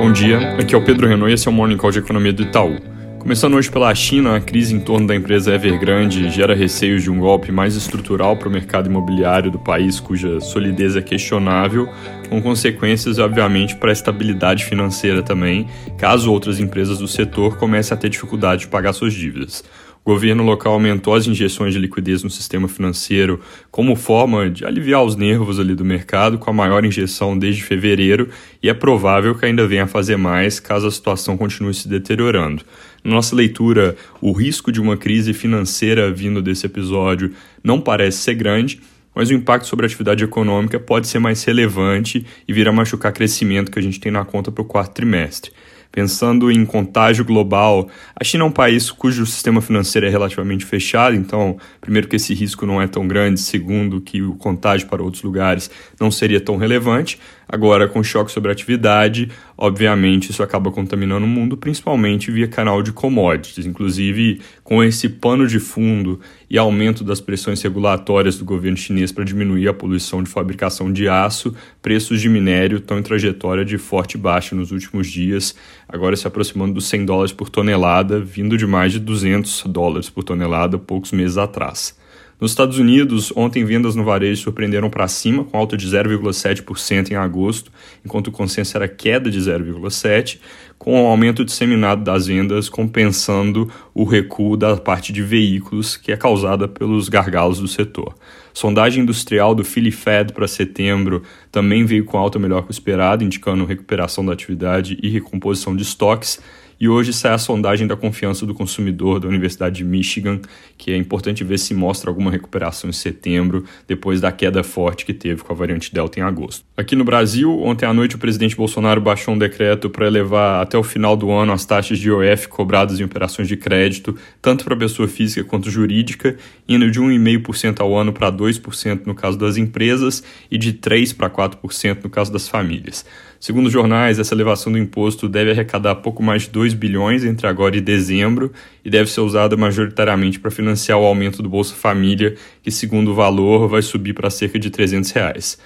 Bom dia, aqui é o Pedro Renault e esse é o Morning Call de Economia do Itaú. Começando hoje pela China, a crise em torno da empresa Evergrande gera receios de um golpe mais estrutural para o mercado imobiliário do país, cuja solidez é questionável, com consequências, obviamente, para a estabilidade financeira também, caso outras empresas do setor comecem a ter dificuldade de pagar suas dívidas. O governo local aumentou as injeções de liquidez no sistema financeiro como forma de aliviar os nervos ali do mercado, com a maior injeção desde fevereiro, e é provável que ainda venha a fazer mais caso a situação continue se deteriorando. Na nossa leitura, o risco de uma crise financeira vindo desse episódio não parece ser grande, mas o impacto sobre a atividade econômica pode ser mais relevante e vir a machucar crescimento que a gente tem na conta para o quarto trimestre. Pensando em contágio global, a China é um país cujo sistema financeiro é relativamente fechado, então, primeiro, que esse risco não é tão grande, segundo, que o contágio para outros lugares não seria tão relevante. Agora, com choque sobre atividade, obviamente isso acaba contaminando o mundo, principalmente via canal de commodities. Inclusive, com esse pano de fundo e aumento das pressões regulatórias do governo chinês para diminuir a poluição de fabricação de aço, preços de minério estão em trajetória de forte baixa nos últimos dias, agora se aproximando dos 100 dólares por tonelada, vindo de mais de 200 dólares por tonelada poucos meses atrás. Nos Estados Unidos, ontem vendas no varejo surpreenderam para cima, com alta de 0,7% em agosto, enquanto o consenso era queda de 0,7%, com o aumento disseminado das vendas compensando o recuo da parte de veículos, que é causada pelos gargalos do setor. Sondagem industrial do Philly Fed para setembro também veio com alta melhor que o esperado, indicando recuperação da atividade e recomposição de estoques e hoje sai a sondagem da confiança do consumidor da Universidade de Michigan, que é importante ver se mostra alguma recuperação em setembro, depois da queda forte que teve com a variante Delta em agosto. Aqui no Brasil, ontem à noite o presidente Bolsonaro baixou um decreto para elevar até o final do ano as taxas de IOF cobradas em operações de crédito, tanto para pessoa física quanto jurídica, indo de 1,5% ao ano para 2% no caso das empresas e de 3% para 4% no caso das famílias. Segundo os jornais, essa elevação do imposto deve arrecadar pouco mais de 2 bilhões entre agora e dezembro e deve ser usada majoritariamente para financiar o aumento do Bolsa Família, que, segundo o valor, vai subir para cerca de 300 reais.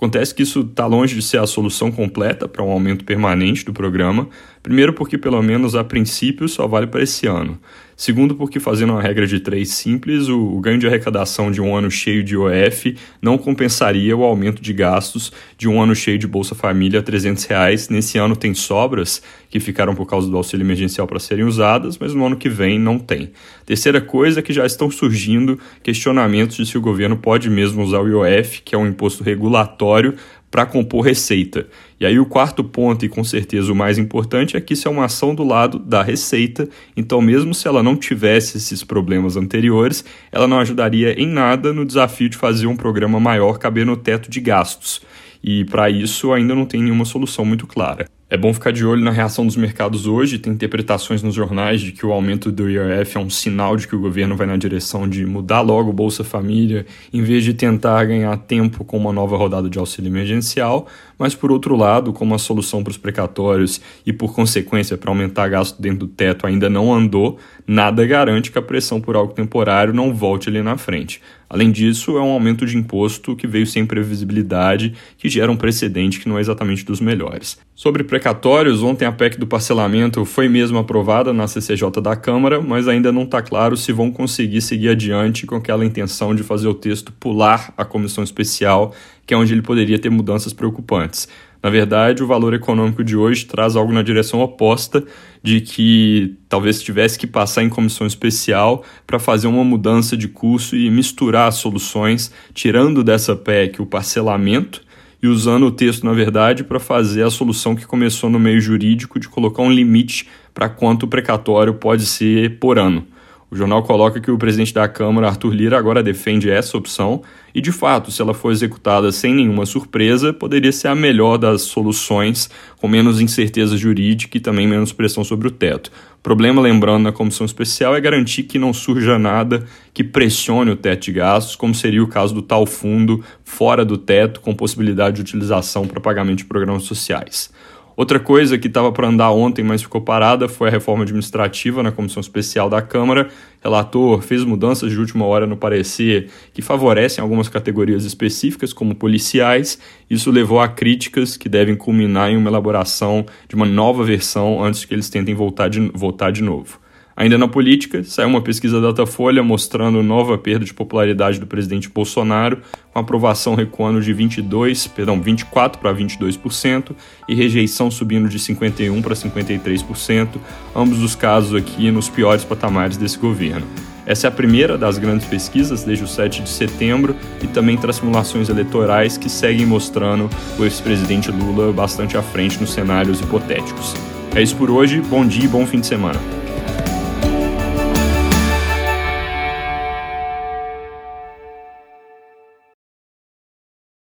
Acontece que isso está longe de ser a solução completa para um aumento permanente do programa, primeiro porque, pelo menos a princípio, só vale para esse ano. Segundo, porque fazendo uma regra de três simples, o, ganho de arrecadação de um ano cheio de OF não compensaria o aumento de gastos de um ano cheio de Bolsa Família a 300 reais. Nesse ano tem sobras que ficaram por causa do auxílio emergencial para serem usadas, mas no ano que vem não tem. Terceira coisa é que já estão surgindo questionamentos de se o governo pode mesmo usar o IOF, que é um imposto regulatório, para compor receita. E aí o quarto ponto, e com certeza o mais importante, é que isso é uma ação do lado da receita, então mesmo se ela não tivesse esses problemas anteriores, ela não ajudaria em nada no desafio de fazer um programa maior caber no teto de gastos. E para isso ainda não tem nenhuma solução muito clara. É bom ficar de olho na reação dos mercados hoje. Tem interpretações nos jornais de que o aumento do IRF é um sinal de que o governo vai na direção de mudar logo o Bolsa Família, em vez de tentar ganhar tempo com uma nova rodada de auxílio emergencial. Mas, por outro lado, como a solução para os precatórios e, por consequência, para aumentar gasto dentro do teto ainda não andou, nada garante que a pressão por algo temporário não volte ali na frente. Além disso, é um aumento de imposto que veio sem previsibilidade, que gera um precedente que não é exatamente dos melhores. Sobre precatórios, ontem a PEC do parcelamento foi mesmo aprovada na CCJ da Câmara, mas ainda não está claro se vão conseguir seguir adiante com aquela intenção de fazer o texto pular a comissão especial, que é onde ele poderia ter mudanças preocupantes. Na verdade, o valor econômico de hoje traz algo na direção oposta de que talvez tivesse que passar em comissão especial para fazer uma mudança de curso e misturar as soluções, tirando dessa PEC o parcelamento e usando o texto, na verdade, para fazer a solução que começou no meio jurídico de colocar um limite para quanto o precatório pode ser por ano. O jornal coloca que o presidente da Câmara, Arthur Lira, agora defende essa opção e, de fato, se ela for executada sem nenhuma surpresa, poderia ser a melhor das soluções, com menos incerteza jurídica e também menos pressão sobre o teto. O problema, lembrando, na comissão especial é garantir que não surja nada que pressione o teto de gastos, como seria o caso do tal fundo fora do teto, com possibilidade de utilização para pagamento de programas sociais. Outra coisa que estava para andar ontem, mas ficou parada, foi a reforma administrativa na comissão especial da Câmara, relator fez mudanças de última hora no parecer que favorecem algumas categorias específicas, como policiais. Isso levou a críticas que devem culminar em uma elaboração de uma nova versão antes que eles tentem voltar de, votar de novo. Ainda na política, saiu uma pesquisa da Datafolha mostrando nova perda de popularidade do presidente Bolsonaro, com aprovação recuando de 22, perdão, 24 para 22% e rejeição subindo de 51 para 53%, ambos os casos aqui nos piores patamares desse governo. Essa é a primeira das grandes pesquisas desde o 7 de setembro e também traz simulações eleitorais que seguem mostrando o ex-presidente Lula bastante à frente nos cenários hipotéticos. É isso por hoje, bom dia e bom fim de semana.